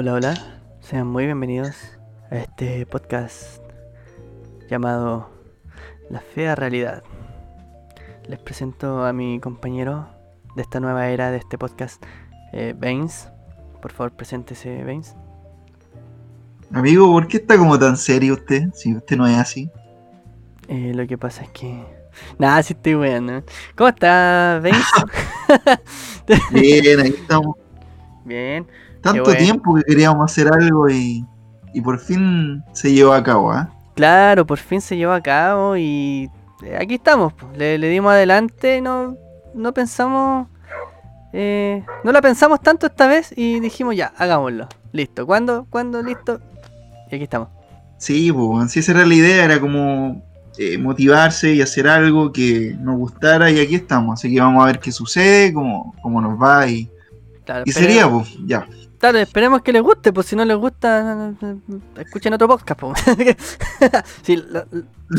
Hola, hola. Sean muy bienvenidos a este podcast llamado La Fea Realidad. Les presento a mi compañero de esta nueva era de este podcast, eh, Baines. Por favor, preséntese, Baines. Amigo, ¿por qué está como tan serio usted? Si usted no es así. Eh, lo que pasa es que. Nada, sí estoy bueno. ¿Cómo está, Baines? Bien, ahí estamos. Bien. Tanto bueno. tiempo que queríamos hacer algo y, y por fin se llevó a cabo, ¿ah? Claro, por fin se llevó a cabo y eh, aquí estamos. Le, le dimos adelante, no, no pensamos, eh, no la pensamos tanto esta vez y dijimos ya, hagámoslo. Listo. ¿Cuándo? ¿Cuándo? Listo. Y aquí estamos. Sí, pues, esa era la idea, era como eh, motivarse y hacer algo que nos gustara y aquí estamos. Así que vamos a ver qué sucede, cómo, cómo nos va y, Claro, y sería, pues, ya. Claro, esperemos que les guste, pues si no les gusta, escuchen otro podcast. po. Sí, la-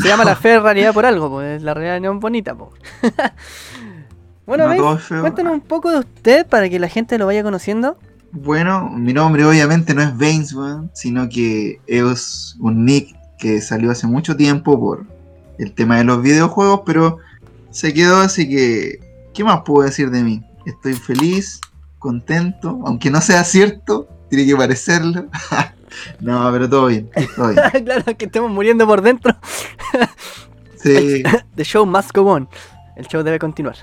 se llama la fe realidad por algo, pues la realidad no es bonita. po. bueno, No cuéntanos un poco de usted para que la gente lo vaya conociendo. Bueno, mi nombre obviamente no es Baines, sino que es un nick que salió hace mucho tiempo por el tema de los videojuegos, pero se quedó así que, ¿qué más puedo decir de mí? Estoy feliz, contento, aunque no sea cierto, tiene que parecerlo. no, pero todo bien, todo bien. claro, que estemos muriendo por dentro. Sí, The show must go on. El show debe continuar.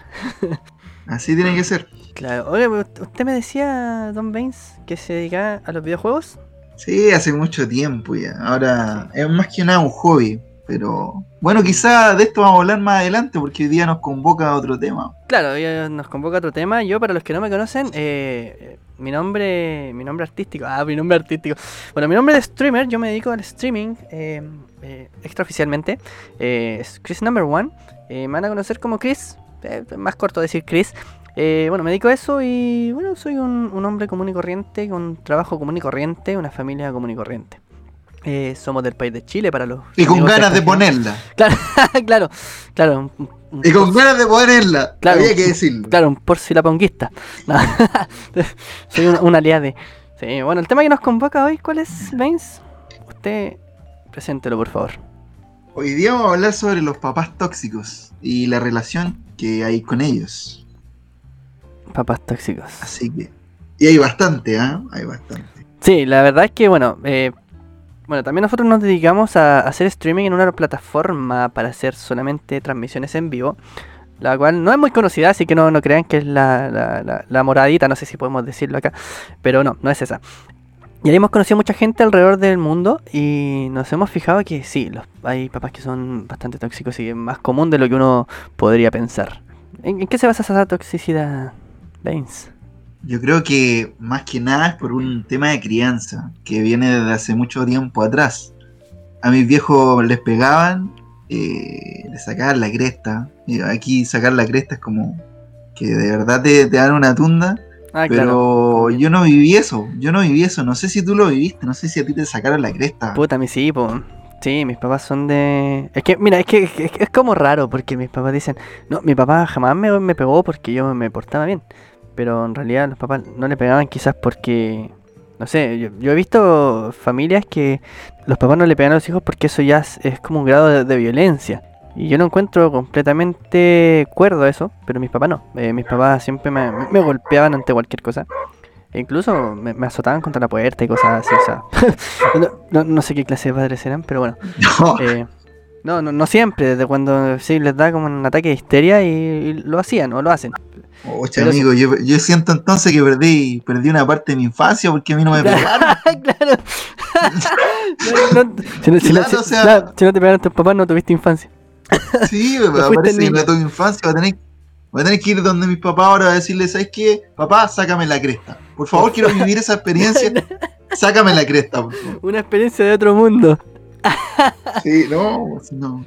así tiene que ser. Claro. Oye, usted me decía, Don Baines, que se dedicaba a los videojuegos. Sí, hace mucho tiempo ya. Ahora es más que nada un hobby, pero bueno, quizá de esto vamos a hablar más adelante porque hoy día nos convoca a otro tema. Claro, ya nos convoca otro tema. Yo, para los que no me conocen, eh, mi nombre mi nombre artístico. Ah, mi nombre artístico. Bueno, mi nombre de streamer, yo me dedico al streaming eh, eh, extraoficialmente. Eh, es Chris Number One. Eh, me van a conocer como Chris. eh, más corto decir Chris. Eh, bueno, me dedico a eso y bueno, soy un, un hombre común y corriente, con trabajo común y corriente, una familia común y corriente. Eh, somos del país de Chile para los... Y con ganas de ponerla. Claro, claro, claro. Y con ganas de ponerla. Claro. Había que decirlo. Claro, un porcilaponguista. No. Soy un, un aliade. Sí, bueno, el tema que nos convoca hoy, ¿cuál es, Baines? Usted, preséntelo, por favor. Hoy día vamos a hablar sobre los papás tóxicos y la relación que hay con ellos. Papás tóxicos. Así que. Y hay bastante, ¿ah? Hay bastante. Sí, la verdad es que, bueno, eh, bueno, también nosotros nos dedicamos a hacer streaming en una plataforma para hacer solamente transmisiones en vivo. La cual no es muy conocida, así que no, no crean que es la, la, la- la moradita, no sé si podemos decirlo acá. Pero no, no es esa. Y ahí hemos conocido mucha gente alrededor del mundo y nos hemos fijado que sí, los, hay papás que son bastante tóxicos y es más común de lo que uno podría pensar. ¿En, en qué se basa esa toxicidad, Baines? Yo creo que más que nada es por un tema de crianza que viene desde hace mucho tiempo atrás. A mis viejos les pegaban, eh, les sacaban la cresta. Aquí sacar la cresta es como que de verdad te, te dan una tunda. Ah, pero yo no viví eso, yo no viví eso. No sé si tú lo viviste, no sé si a ti te sacaron la cresta. Puta, a mí sí, po. Sí, mis papás son de... Es que, mira, es que es, que es como raro porque mis papás dicen, no, mi papá jamás me, me pegó porque yo me portaba bien. Pero en realidad los papás no le pegaban quizás porque... No sé, yo, yo he visto familias que los papás no le pegan a los hijos porque eso ya es, es como un grado de, de violencia. Y yo no encuentro completamente cuerdo eso, pero mis papás no. Eh, mis papás siempre me, me- me golpeaban ante cualquier cosa. E incluso me, me azotaban contra la puerta y cosas así, o sea... no, no- no sé qué clase de padres eran, pero bueno. No, eh, no, no, no siempre, desde cuando sí les da como un ataque de histeria y, y lo hacían o lo hacen. Oye, pero amigo, yo, yo siento entonces que perdí, perdí una parte de mi infancia porque a mí no me pegaron. claro. No, no, si, no, si no- Claro, si- o sea- claro, si no te pegaron tus papás, no tuviste infancia. Sí, fuiste parece que no tuve infancia. Voy a, tener, voy a tener que ir donde mis papás ahora a decirles, ¿sabes qué? Papá, sácame la cresta. Por favor, quiero vivir esa experiencia. Sácame la cresta, por favor. Una experiencia de otro mundo. Sí, no, no.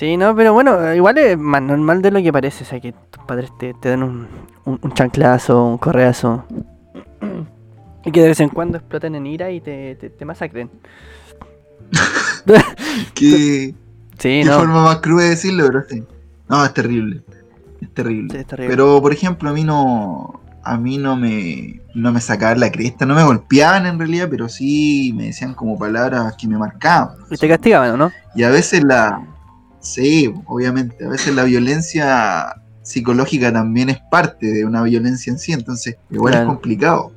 Sí, no, pero bueno, igual es más normal de lo que parece. O sea, que tus padres te, te dan un, un, un chanclazo, un correazo. Y que de vez en cuando exploten en ira y te, te, te masacren. Qué, Sí, qué no. forma más cruda de decirlo, pero sí. No, es terrible. Es terrible. Sí, es terrible. Pero, por ejemplo, a mí no. a mí no me, no me sacaban la cresta, no me golpeaban en realidad, pero sí me decían como palabras que me marcaban. Y te castigaban, ¿o no? Y a veces la... Sí, obviamente, a veces la violencia psicológica también es parte de una violencia en sí, entonces igual Claro. es complicado.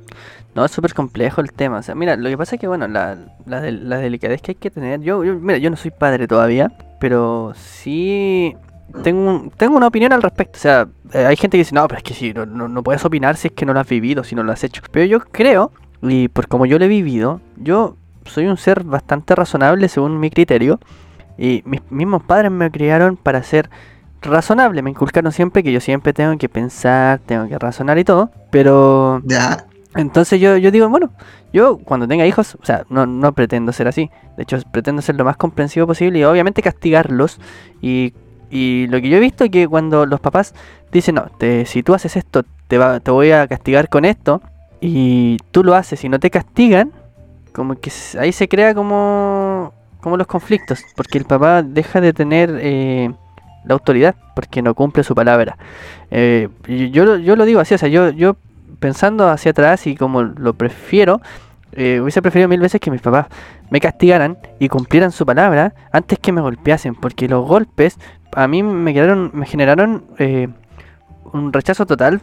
No, es súper complejo el tema. O sea, mira, lo que pasa es que, bueno, la, la, de- la delicadez que hay que tener. Yo, yo- mira, yo no soy padre todavía, pero sí tengo, un- tengo una opinión al respecto. O sea, eh, hay gente que dice, no, pero es que si no, no, no puedes opinar si es que no lo has vivido, si no lo has hecho. Pero yo creo, y por como yo lo he vivido, yo soy un ser bastante razonable según mi criterio. Y mis mismos padres me criaron para ser razonable. Me inculcaron siempre que yo siempre tengo que pensar, tengo que razonar y todo. Pero Ya, entonces yo, yo digo, bueno, yo cuando tenga hijos, o sea, no, no pretendo ser así. De hecho, pretendo ser lo más comprensivo posible y obviamente castigarlos. Y, y lo que yo he visto es que cuando los papás dicen, no, te, si tú haces esto, te, va, te voy a castigar con esto, y tú lo haces y no te castigan, como que ahí se crea como, como los conflictos, porque el papá deja de tener eh, la autoridad, porque no cumple su palabra. Eh, yo, yo lo digo así, o sea, yo, yo pensando hacia atrás y como lo prefiero, eh, hubiese preferido mil veces que mis papás me castigaran y cumplieran su palabra antes que me golpeasen, porque los golpes a mí me, quedaron, me generaron eh, un rechazo total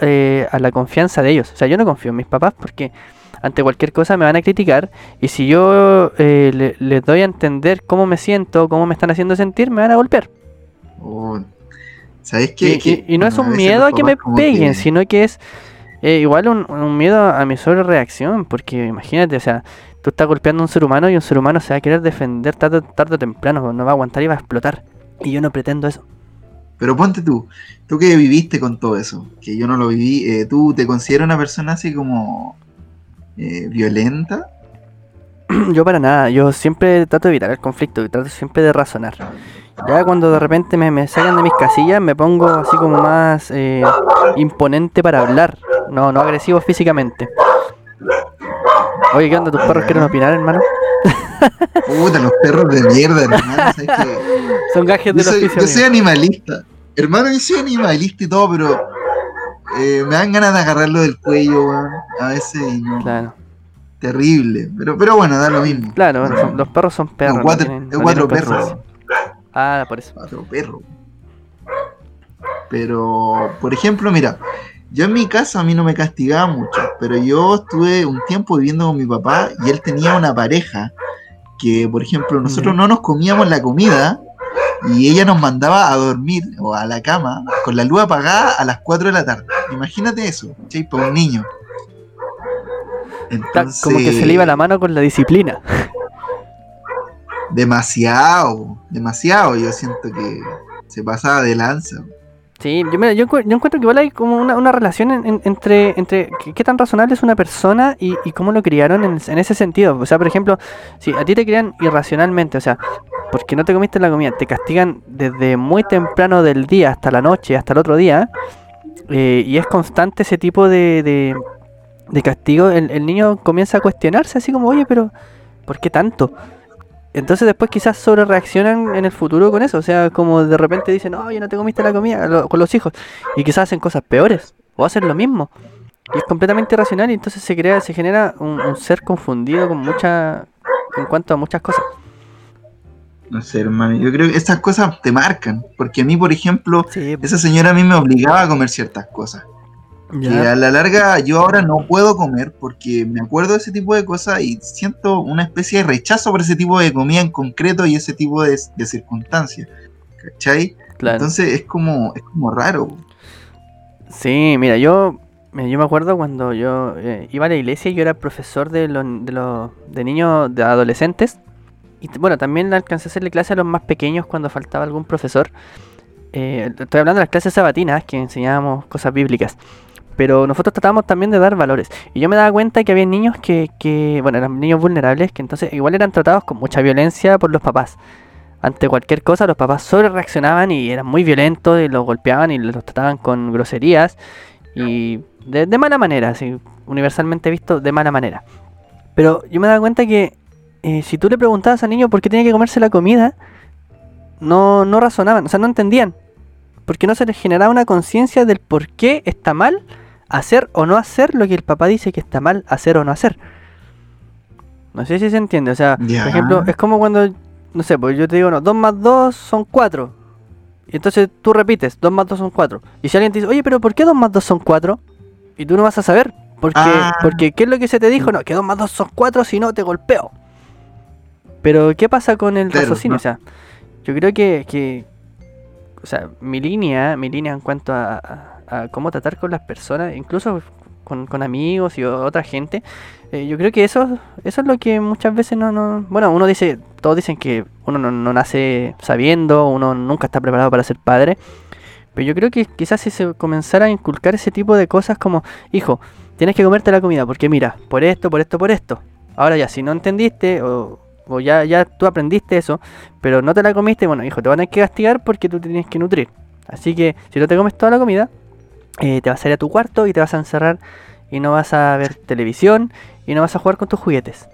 eh, a la confianza de ellos. O sea, yo no confío en mis papás porque ante cualquier cosa me van a criticar y si yo eh, le- les doy a entender cómo me siento, cómo me están haciendo sentir, me van a golpear. oh, ¿sabes Y, qué? y- Que, y no es bueno, un miedo a que me peguen, que- sino que es eh, igual un, un miedo a mi sobrereacción, porque imagínate, o sea, tú estás golpeando a un ser humano y un ser humano se va a querer defender tarde, tarde o temprano, no va a aguantar y va a explotar. Y yo no pretendo eso. Pero ponte tú, tú que viviste con todo eso, que yo no lo viví, eh, ¿tú te consideras una persona así como eh, violenta? Yo para nada, yo siempre trato de evitar el conflicto y trato siempre de razonar. Ya cuando de repente me, me sacan de mis casillas me pongo así como más eh, imponente para hablar, no, no agresivo físicamente. Oye, ¿qué onda? ¿Tus perros quieren opinar, hermano? Puta, los perros de mierda, hermano. ¿sabes qué? Son gajes Yo del soy, oficio. yo soy animalista. Hermano, yo soy animalista y todo, pero eh, me dan ganas de agarrarlo del cuello, weón. A veces y no. Claro, Terrible. Pero, pero bueno, da lo mismo. claro, bueno, son- los perros son perros. no cuatro- tienen- es no cuatro tienen perros. Ah, por eso. Cuatro perros. Pero, por ejemplo, mira, yo en mi casa a mí no me castigaba mucho, pero yo estuve un tiempo viviendo con mi papá y él tenía una pareja que, por ejemplo, nosotros Ya. no nos comíamos la comida y ella nos mandaba a dormir o a la cama con la luz apagada a las 4 de la tarde. Imagínate eso, ¿cachai? Para un niño. Entonces, Como que se le iba la mano con la disciplina. Demasiado, demasiado. Yo siento que se pasaba de lanza. Sí, yo, mira, yo, encu- yo encuentro que igual hay como una, una relación en- en- entre, entre qué, qué tan razonable es una persona y, y cómo lo criaron en, en ese sentido. O sea, por ejemplo, si a ti te crían irracionalmente, o sea, porque no te comiste la comida, te castigan desde muy temprano del día hasta la noche, hasta el otro día, eh, y es constante ese tipo de, de, castigo, el, niño comienza a cuestionarse así como, oye, pero ¿por qué tanto? Entonces después quizás sobre reaccionan en el futuro con eso, o sea, como de repente dicen, oye, no te comiste la comida con los hijos, y quizás hacen cosas peores, o hacen lo mismo, y es completamente irracional, y entonces se crea, se genera un, un ser confundido con mucha, en cuanto a muchas cosas. No sé, hermano. Yo creo que esas cosas te marcan. Porque a mí, por ejemplo, Sí, esa señora a mí me obligaba a comer ciertas cosas. Que ya. a la larga yo ahora no puedo comer porque me acuerdo de ese tipo de cosas y siento una especie de rechazo por ese tipo de comida en concreto y ese tipo de, de circunstancias. ¿Cachai? claro. Entonces es como, es como raro. Sí, mira, yo, yo me acuerdo cuando yo eh, iba a la iglesia y yo era profesor de los de, los- de niños, de adolescentes. Y bueno, también alcancé a hacerle clase a los más pequeños cuando faltaba algún profesor. Eh, estoy hablando de las clases sabatinas que enseñábamos cosas bíblicas. Pero nosotros tratábamos también de dar valores. Y yo me daba cuenta que había niños que, que, bueno, eran niños vulnerables, que entonces igual eran tratados con mucha violencia por los papás. Ante cualquier cosa, los papás sobre reaccionaban y eran muy violentos y los golpeaban y los trataban con groserías y de, de mala manera, así, universalmente visto de mala manera. Pero yo me daba cuenta que eh, si tú le preguntabas al niño por qué tenía que comerse la comida, no, no razonaban, o sea, no entendían. Porque no se les generaba una conciencia del por qué está mal hacer o no hacer lo que el papá dice que está mal hacer o no hacer. No sé si se entiende, o sea, por ejemplo, es como cuando, no sé, pues yo te digo, no, 2 más 2 son 4. Y entonces tú repites, 2 más 2 son 4. Y si alguien te dice, oye, pero ¿por qué 2 más 2 son 4? Y tú no vas a saber. Porque, Ah. porque ¿qué es lo que se te dijo? No, que 2 más 2 son 4, si no te golpeo. Pero, ¿qué pasa con el Claro, raciocinio? no. O sea, yo creo que, que, o sea, mi línea, mi línea en cuanto a, a- a cómo tratar con las personas, incluso con, con amigos y otra gente, eh, yo creo que eso, eso es lo que muchas veces no, no, bueno, uno dice, todos dicen que uno no, no nace sabiendo, uno nunca está preparado para ser padre, pero yo creo que quizás si se comenzara a inculcar ese tipo de cosas como, hijo, tienes que comerte la comida, porque mira, por esto, por esto, por esto. Ahora ya, si no entendiste o, o ya, ya tú aprendiste eso, pero no te la comiste, bueno, hijo, te van a tener que castigar porque tú te tienes que nutrir. Así que si no te comes toda la comida, eh, te vas a ir a tu cuarto y te vas a encerrar y no vas a ver televisión y no vas a jugar con tus juguetes.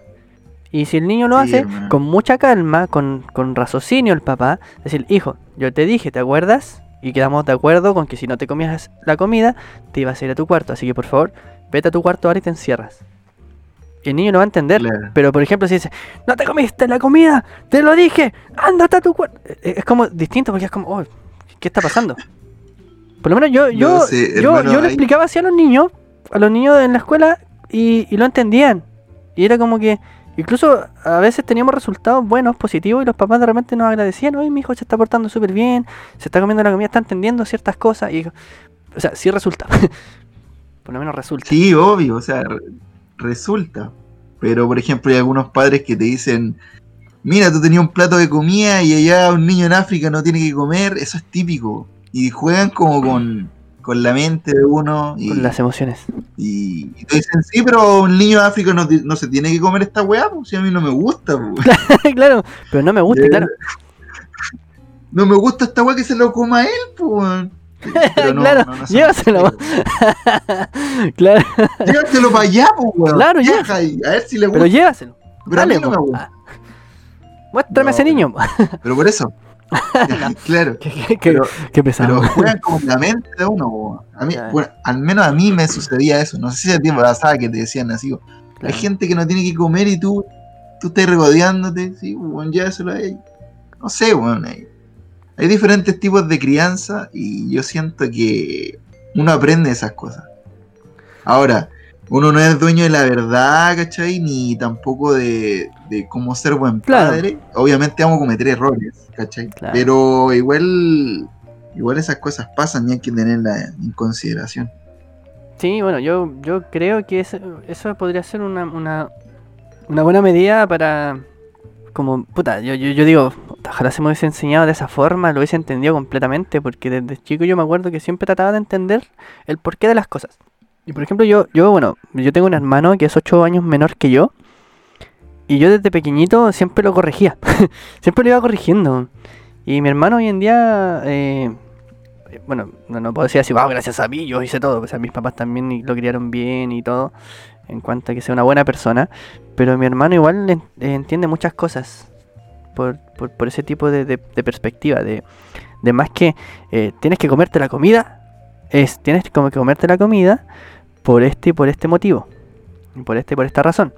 Y si el niño lo Sí, hace hermano. con mucha calma, con, con raciocinio el papá, decir, hijo, yo te dije, ¿te acuerdas? Y quedamos de acuerdo con que si no te comías la comida, te ibas a ir a tu cuarto. Así que por favor, vete a tu cuarto ahora y te encierras. El niño no va a entender. Claro. Pero por ejemplo, si dice, no te comiste la comida, te lo dije, ándate a tu cuarto. Es como distinto porque es como, oh, ¿qué está pasando? Por lo menos yo, yo, No sé, yo, hermano, yo le ahí- explicaba así a los niños, a los niños en la escuela, y, y lo entendían. Y era como que, incluso a veces teníamos resultados buenos, positivos, y los papás de repente nos agradecían, oye, mi hijo se está portando súper bien, se está comiendo la comida, está entendiendo ciertas cosas. Y, o sea, sí resulta. Por lo menos resulta. Sí, obvio, o sea, resulta. Pero, por ejemplo, hay algunos padres que te dicen, mira, tú tenías un plato de comida y allá un niño en África no tiene que comer, eso es típico. Y juegan como con, con la mente de uno y, Con las emociones. y, y te dicen, sí, pero un niño de África no, no se tiene que comer esta weá, pues si a mí no me gusta, pues. claro, pero no me gusta, Eh, claro. No me gusta esta weá que se lo coma él, pues. Weón. Pero no, Claro, no, no, llévaselo. claro, weón. Llévatelo para allá, pues, weón. Claro, Viaja y a ver si le gusta. pero llévaselo. Pero Dale, no. Ah. Muéstrame a ese niño. Pero por eso. claro. qué, qué- qué- Pero, qué pesado. pero juegan con la mente de uno. po. A mí, Claro. bueno, al menos a mí me sucedía eso. No sé si a ti pasaba que te decían así. Hay gente que no tiene que comer y tú, tú estás regodeándote. Sí, bueno, llévaselo a ella. No sé, bueno. Hay, hay diferentes tipos de crianza y yo siento que uno aprende esas cosas. Ahora, uno no es dueño de la verdad, ¿cachai? Ni tampoco de, de cómo ser buen Claro. padre. Obviamente vamos a cometer errores, ¿cachai? Claro. Pero igual, igual esas cosas pasan y hay que tenerlas en consideración. Sí, bueno, yo, yo creo que eso, eso podría ser una, una, una buena medida para. Como, puta, yo, yo, digo, ojalá se me hubiese enseñado de esa forma, lo hubiese entendido completamente, porque desde chico yo me acuerdo que siempre trataba de entender el porqué de las cosas. Y por ejemplo, yo, yo bueno, yo tengo un hermano que es 8 años menor que yo, y yo desde pequeñito siempre lo corregía, siempre lo iba corrigiendo. Y mi hermano hoy en día, eh, bueno, no, no puedo decir así, wow, gracias a mí yo hice todo. O sea, mis papás también lo criaron bien y todo, en cuanto a que sea una buena persona. Pero mi hermano igual eh, entiende muchas cosas por, por, ese tipo de, perspectiva. De, de más que eh, tienes que comerte la comida, es tienes como que comerte la comida por este y por este motivo. Por este y por esta razón.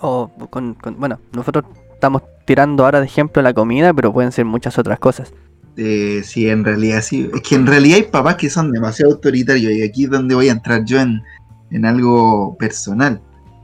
O con- bueno, nosotros estamos tirando ahora de ejemplo la comida, pero pueden ser muchas otras cosas. Eh, sí, en realidad sí. Es que en realidad hay papás que son demasiado autoritarios y aquí es donde voy a entrar yo en, en algo personal.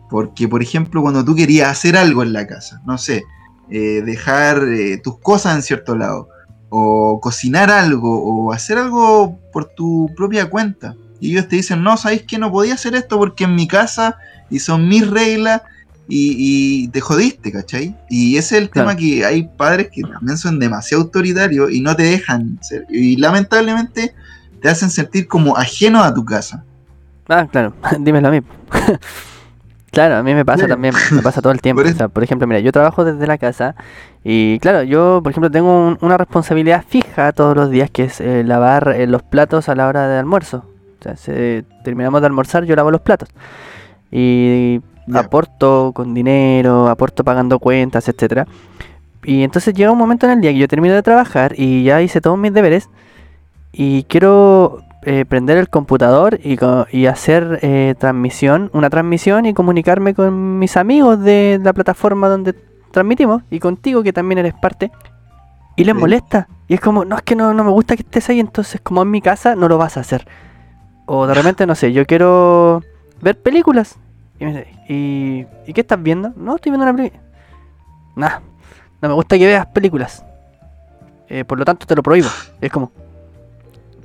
Porque, por ejemplo, cuando tú querías hacer algo en la casa, no sé, eh, dejar eh, tus cosas en cierto lado, o cocinar algo, o hacer algo por tu propia cuenta, y ellos te dicen, no, ¿sabéis que no podía hacer esto porque en mi casa y son mis reglas y, y te jodiste, ¿cachai? Y ese es el Claro. tema que hay padres que también son demasiado autoritarios y no te dejan ser. Y lamentablemente te hacen sentir como ajeno a tu casa. Ah, claro, dímelo a mí. claro, a mí me pasa también, me pasa todo el tiempo. Por O sea, por ejemplo, mira, yo trabajo desde la casa y claro, yo, por ejemplo, tengo un- una responsabilidad fija todos los días que es eh, lavar eh, los platos a la hora de almuerzo. O sea, se- terminamos de almorzar, yo lavo los platos. Y Ya. aporto con dinero, aporto pagando cuentas, etcétera. Y entonces llega un momento en el día que yo termino de trabajar y ya hice todos mis deberes y quiero eh, prender el computador y, y hacer eh, transmisión, una transmisión y comunicarme con mis amigos de la plataforma donde transmitimos y contigo que también eres parte. Y les Sí. molesta. Y es como, no, es que no, no me gusta que estés ahí, entonces como en mi casa no lo vas a hacer. O de repente, no sé, yo quiero ver películas. Y, me dice, ¿y, ¿y qué estás viendo? No, estoy viendo una película. Nah, no me gusta que veas películas. Eh, por lo tanto, te lo prohíbo. Es como.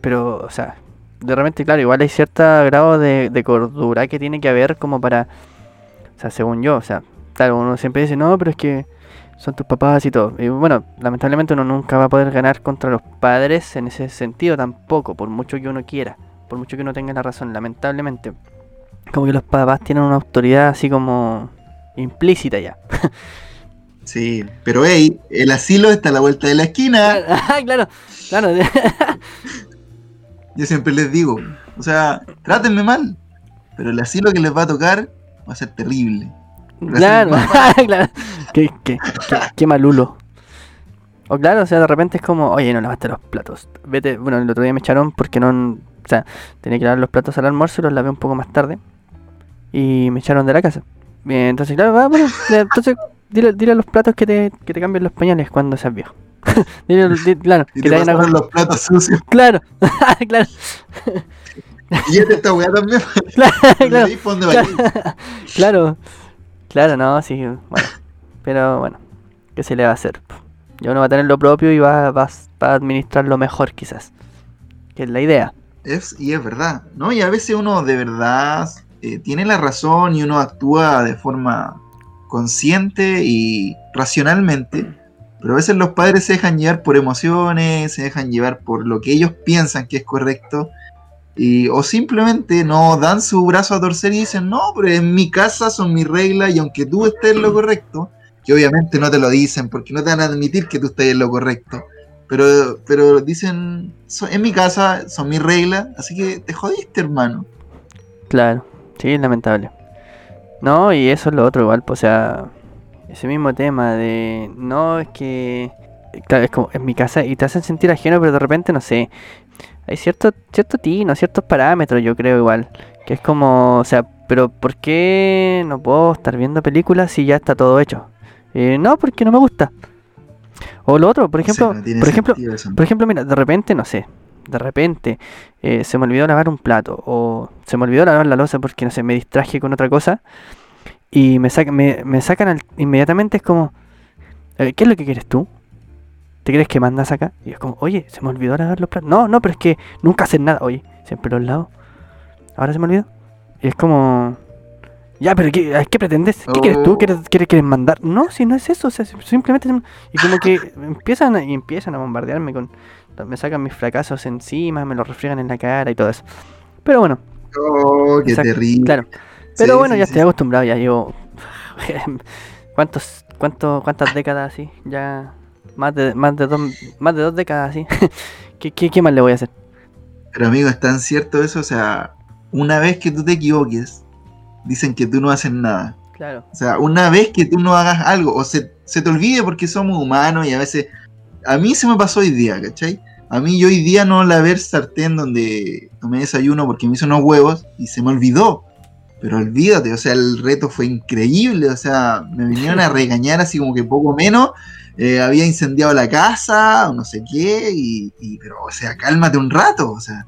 Pero, o sea, de repente, claro, igual hay cierto grado de, de cordura que tiene que haber como para. O sea, según yo, o sea, claro, uno siempre dice, no, pero es que son tus papás y todo. Y bueno, lamentablemente uno nunca va a poder ganar contra los padres en ese sentido tampoco, por mucho que uno quiera, por mucho que uno tenga la razón, lamentablemente. Como que los papás tienen una autoridad así como implícita ya. Sí, pero hey, el asilo está a la vuelta de la esquina. Ah, claro, claro. Yo siempre les digo, o sea, trátenme mal, pero el asilo que les va a tocar va a ser terrible. Claro, claro. Qué, qué, qué, qué malulo. O claro, o sea, de repente es como, oye, no lavaste los platos. Vete, bueno, el otro día me echaron porque no, o sea, tenía que lavar los platos al almuerzo y los lavé un poco más tarde. Y me echaron de la casa. Bien, entonces, claro, va, bueno, entonces dile, dile a los platos que te, que te cambien los pañales cuando seas viejo. dile, claro, Y que te pasaron los platos sucios. Claro, claro, Y este esta weá también. claro, claro. ¿Y por dónde va a ir? Claro, claro, no, sí, bueno. Pero bueno, ¿qué se le va a hacer? Ya uno va a tener lo propio y va, va, va a administrarlo mejor quizás. Que es la idea. Es, y es verdad, ¿no? Y a veces uno de verdad eh, tiene la razón y uno actúa de forma consciente y racionalmente, pero a veces los padres se dejan llevar por emociones, se dejan llevar por lo que ellos piensan que es correcto, y, o simplemente no dan su brazo a torcer y dicen, no, pero en mi casa son mis reglas y aunque tú estés en lo correcto, que obviamente no te lo dicen porque no te van a admitir que tú estés en lo correcto, pero, pero dicen, "So- en mi casa son mis reglas, así que te jodiste, hermano. Claro, sí, lamentable. No, y eso es lo otro igual, pues, o sea, ese mismo tema de, no, es que, claro, es como en mi casa y te hacen sentir ajeno, pero de repente, no sé, hay cierto, cierto tino, ciertos parámetros, yo creo igual, que es como, o sea, pero ¿por qué no puedo estar viendo películas si ya está todo hecho? Eh, no, porque no me gusta. O lo otro, por O sea, ejemplo, no por ejemplo, eso. por ejemplo, mira, de repente, no sé, de repente eh, se me olvidó lavar un plato o se me olvidó lavar la losa porque, no sé, me distraje con otra cosa y me, saca- me, me sacan al- inmediatamente, es como, eh, ¿qué es lo que quieres tú? ¿Te crees que mandas acá? Y es como, oye, se me olvidó lavar los platos. No, no, pero es que nunca hacen nada. Oye, siempre los lavo. Ahora se me olvidó. Y es como... Ya, pero ¿qué, ¿qué pretendes? ¿Qué quieres tú? Oh. ¿Quieres, quieres, quieres mandar? No, si no es eso. O sea, simplemente... Y como que empiezan a, y empiezan a bombardearme con... Me sacan mis fracasos encima, me los refriegan en la cara y todo eso. Pero bueno, Oh, qué terrible. claro. Pero Sí, bueno, sí, ya estoy acostumbrado, ya llevo... ¿Cuántos, cuánto, ¿Cuántas décadas así? Ya... Más de, más de, dos, más de dos décadas así. ¿Qué, qué, ¿Qué más le voy a hacer? Pero amigo, es tan cierto eso, o sea, una vez que tú te equivoques, dicen que tú no haces nada. Claro. O sea, una vez que tú no hagas algo, o se, se te olvide porque somos humanos y a veces... A mí se me pasó hoy día, ¿cachai? A mí yo hoy día no lavé el sartén donde tomé desayuno porque me hizo unos huevos y se me olvidó. Pero olvídate, o sea, el reto fue increíble, o sea, me vinieron a regañar así como que poco menos. eh, había incendiado la casa, o no sé qué, y, y- pero, o sea, cálmate un rato, o sea.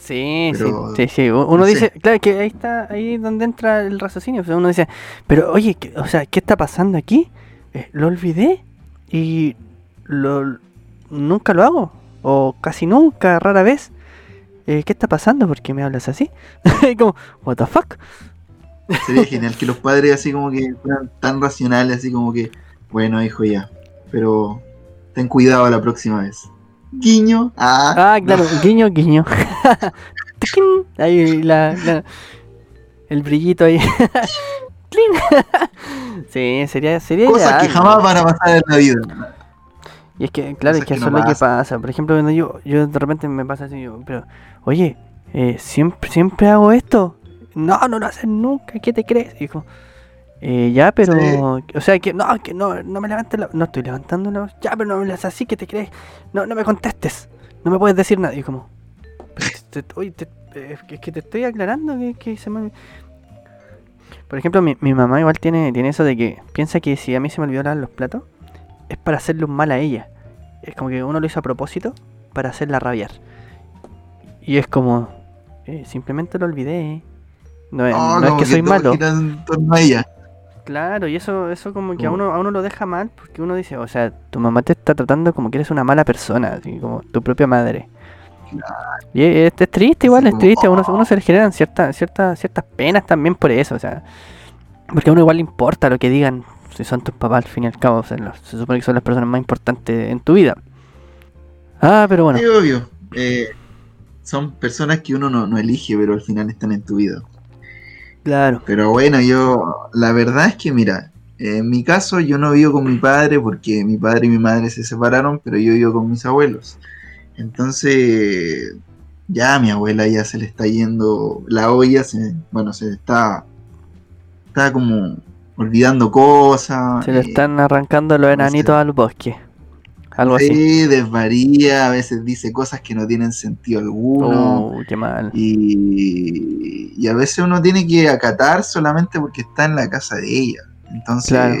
Sí, Pero, sí, sí, sí. Uno no sé. dice, claro, que ahí está, ahí donde entra el raciocinio. o sea, uno dice, pero oye, ¿qué- o sea, ¿qué está pasando aquí? Eh, lo olvidé y lo, nunca lo hago. O casi nunca, rara vez. Eh, ¿Qué está pasando? ¿Por qué me hablas así? Como, what the fuck? Sería genial que los padres así como que fueran tan racionales, así como que, bueno, hijo, ya, pero ten cuidado la próxima vez. Guiño. Ah, Ah, claro, guiño, guiño. Ahí la, la- el brillito ahí. Sí, sería, sería cosas ideal, que ¿no? jamás van a pasar en la vida. Y es que, claro, es que que eso no es lo que pasa. Por ejemplo, cuando yo, yo de repente me pasa así, yo, pero, oye, eh, ¿siempre, ¿siempre hago esto? No, no lo haces nunca, ¿qué te crees? Y como, eh, ya, pero, o sea, que no, que no, no me levantes la, no estoy levantando la voz, ya, pero no me hagas así, ¿qué te crees? No, no me contestes, no me puedes decir nada. Y como, te, oye, te- es que te estoy aclarando que, que se me... Por ejemplo, mi, mi mamá igual tiene, tiene eso de que piensa que si a mí se me olvidó lavar los platos, es para hacerle un mal a ella. Es como que uno lo hizo a propósito para hacerla rabiar. Y es como, eh, simplemente lo olvidé. No, es- no es como que soy malo. Claro, y eso, eso como que a uno, a uno lo deja mal porque uno dice, o sea, tu mamá te está tratando como que eres una mala persona, así como tu propia madre. Y es, es triste igual, es triste, a uno, a uno se le generan ciertas, ciertas, ciertas penas también por eso, o sea, porque a uno igual le importa lo que digan, si son tus papás al fin y al cabo, o sea, los- se supone que son las personas más importantes en tu vida. Ah, pero bueno, Sí, obvio. Eh, son personas que uno no, no elige, pero al final están en tu vida. Claro, Pero bueno, yo, la verdad es que mira, en mi caso yo no vivo con mi padre porque mi padre y mi madre se separaron, pero yo vivo con mis abuelos. Entonces, ya a mi abuela ya se le está yendo la olla, se, bueno, se está, está como olvidando cosas. se le eh, están arrancando los enanitos al bosque, algo así. sí, desvaría, a veces dice cosas que no tienen sentido alguno. Oh, qué mal. Y, y a veces uno tiene que acatar solamente porque está en la casa de ella. Entonces, Claro.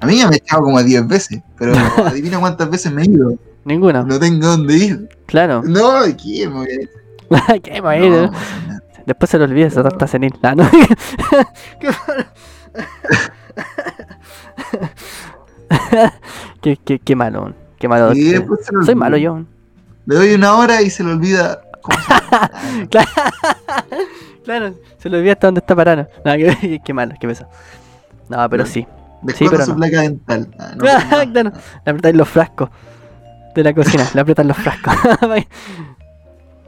a mí ya me he echado como 10 veces, pero adivina cuántas veces me he ido. Ninguno, No tengo dónde ir. claro. No, ¿qué? Me voy a ir? qué. No, Después se le olvida esa torta senil. Ah, no. qué malo. qué, qué, qué malo. Qué malo. Y después se lo Soy malo yo. Le doy una hora y se le olvida. se. Claro, claro, se le olvida hasta dónde está parado. No, qué, qué malo, qué peso. No, pero sí. Descuenta pero su no. placa dental. Ah, no, claro, le apretan los frascos de la cocina. Le apretan los frascos.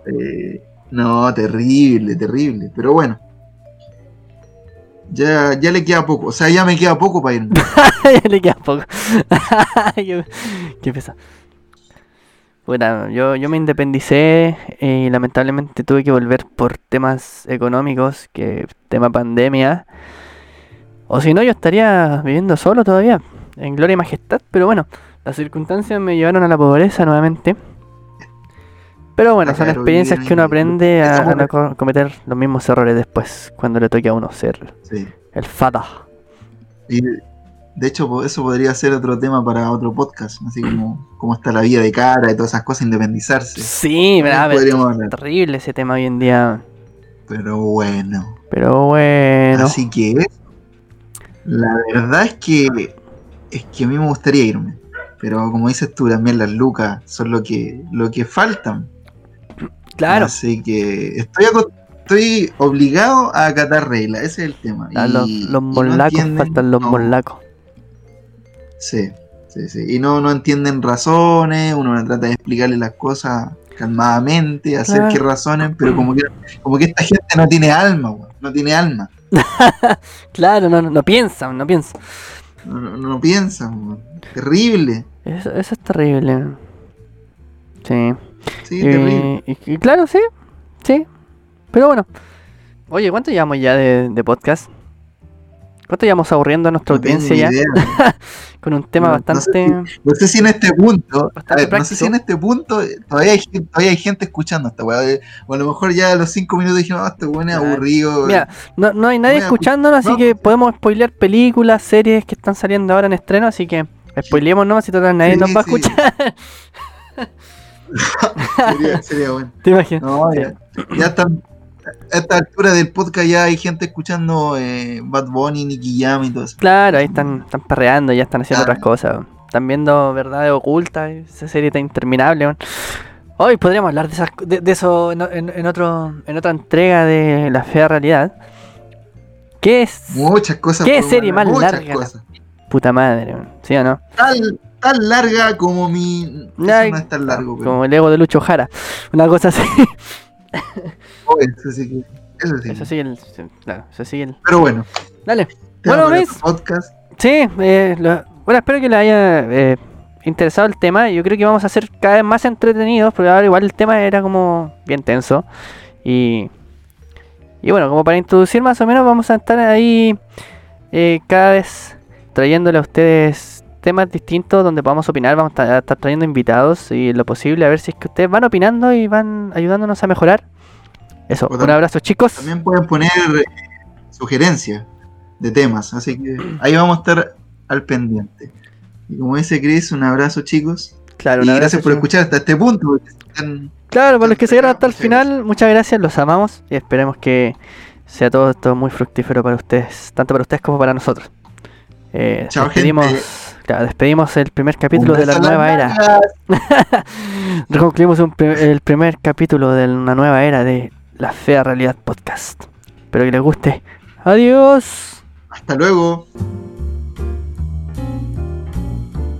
Eh, no, terrible, terrible. Pero bueno. Ya, ya le queda poco. O sea, ya me queda poco para irme. Ya le queda poco. qué, qué pesa. Bueno, yo, yo me independicé y lamentablemente tuve que volver por temas económicos, que tema pandemia. O si no, yo estaría viviendo solo todavía, en gloria y majestad. Pero bueno, las circunstancias me llevaron a la pobreza nuevamente. Pero bueno, son experiencias que uno en- aprende a, no co- cometer los mismos errores después, cuando le toque a uno ser Sí. el fada. Y de hecho, eso podría ser otro tema para otro podcast. Así como cómo está la vida de cara y todas esas cosas, independizarse. Sí, podríamos hablar. terrible ese tema hoy en día. Pero bueno. Pero bueno. Así que la verdad es que es que a mí me gustaría irme. Pero como dices tú, también las lucas son lo que, lo que faltan. Claro. Así que estoy, estoy obligado a acatar reglas, ese es el tema. Los, Y- los no entienden- faltan los no, molacos. Sí, sí, sí. Y no, no entienden razones, uno trata de explicarle las cosas calmadamente, hacer Claro. que razonen, pero como que, como que esta gente no tiene alma, weón, no tiene alma. Claro, no, no, piensan, no piensan. No, no, no piensan, weón. Terrible. Eso, eso es terrible. Sí. Sí, Y- terrible. y, y claro, sí. Sí. Pero bueno. Oye, ¿cuánto llevamos ya de, de podcast? ¿Cuánto llevamos aburriendo a nuestra No audiencia ya? Con un tema No- no sé bastante. No sé si en este punto, a ver, no sé si en este punto eh, todavía hay, gen- todavía hay gente escuchando esta weá. eh, O a lo mejor ya a los cinco minutos dijimos, ah, este weón es aburrido. Mira, no, no hay nadie escuchándonos, así que podemos spoilear películas, series que están saliendo ahora en estreno, así que spoileemos nomás si total nadie Sí, nos va a escuchar. sería, sería bueno. ¿Te imaginas? No, ya, ya están. A esta altura del podcast ya hay gente escuchando eh, Bad Bunny, Nicky Jam y todo eso. Claro, ahí están, están perreando, ya están haciendo Claro. otras cosas. Están viendo Verdades Ocultas, esa serie tan interminable. Hoy podríamos hablar de, esas, de, de eso en, en- en otro, en otra entrega de La Fea Realidad. ¿Qué es? Muchas cosas. ¿Qué serie más larga? Puta madre. ¿sí o no? Tan, tan larga como mi. No es tan largo, pero. Como el ego de Lucho Jara. Una cosa así. Oh, eso sí que. Eso sí. Eso sigue el. sí, Claro, eso el. Pero bueno. Dale. Bueno, ¿ves? Podcast. Sí, eh, lo- bueno, espero que les haya eh, interesado el tema. Yo creo que vamos a ser cada vez más entretenidos, porque ahora igual el tema era como bien tenso. Y, y bueno, como para introducir más o menos, vamos a estar ahí eh, cada vez trayéndole a ustedes temas distintos donde podamos opinar. Vamos a estar- trayendo invitados y lo posible a ver si es que ustedes van opinando y van ayudándonos a mejorar. Eso, un abrazo chicos. También pueden poner eh, sugerencias de temas, así que ahí vamos a estar al pendiente. Y como dice Chris, un abrazo chicos. Claro, Y abrazo, gracias por escuchar hasta este punto. están- Claro, para los que se quedaron hasta el final, muchas gracias, los amamos y esperemos que sea todo esto muy fructífero para ustedes, tanto para ustedes como para nosotros. Eh, Chao, despedimos, gente. Claro, despedimos el primer capítulo de la nueva era. Concluimos un el primer capítulo de una nueva era de La Fea Realidad Podcast. Espero que les guste. Adiós. Hasta luego.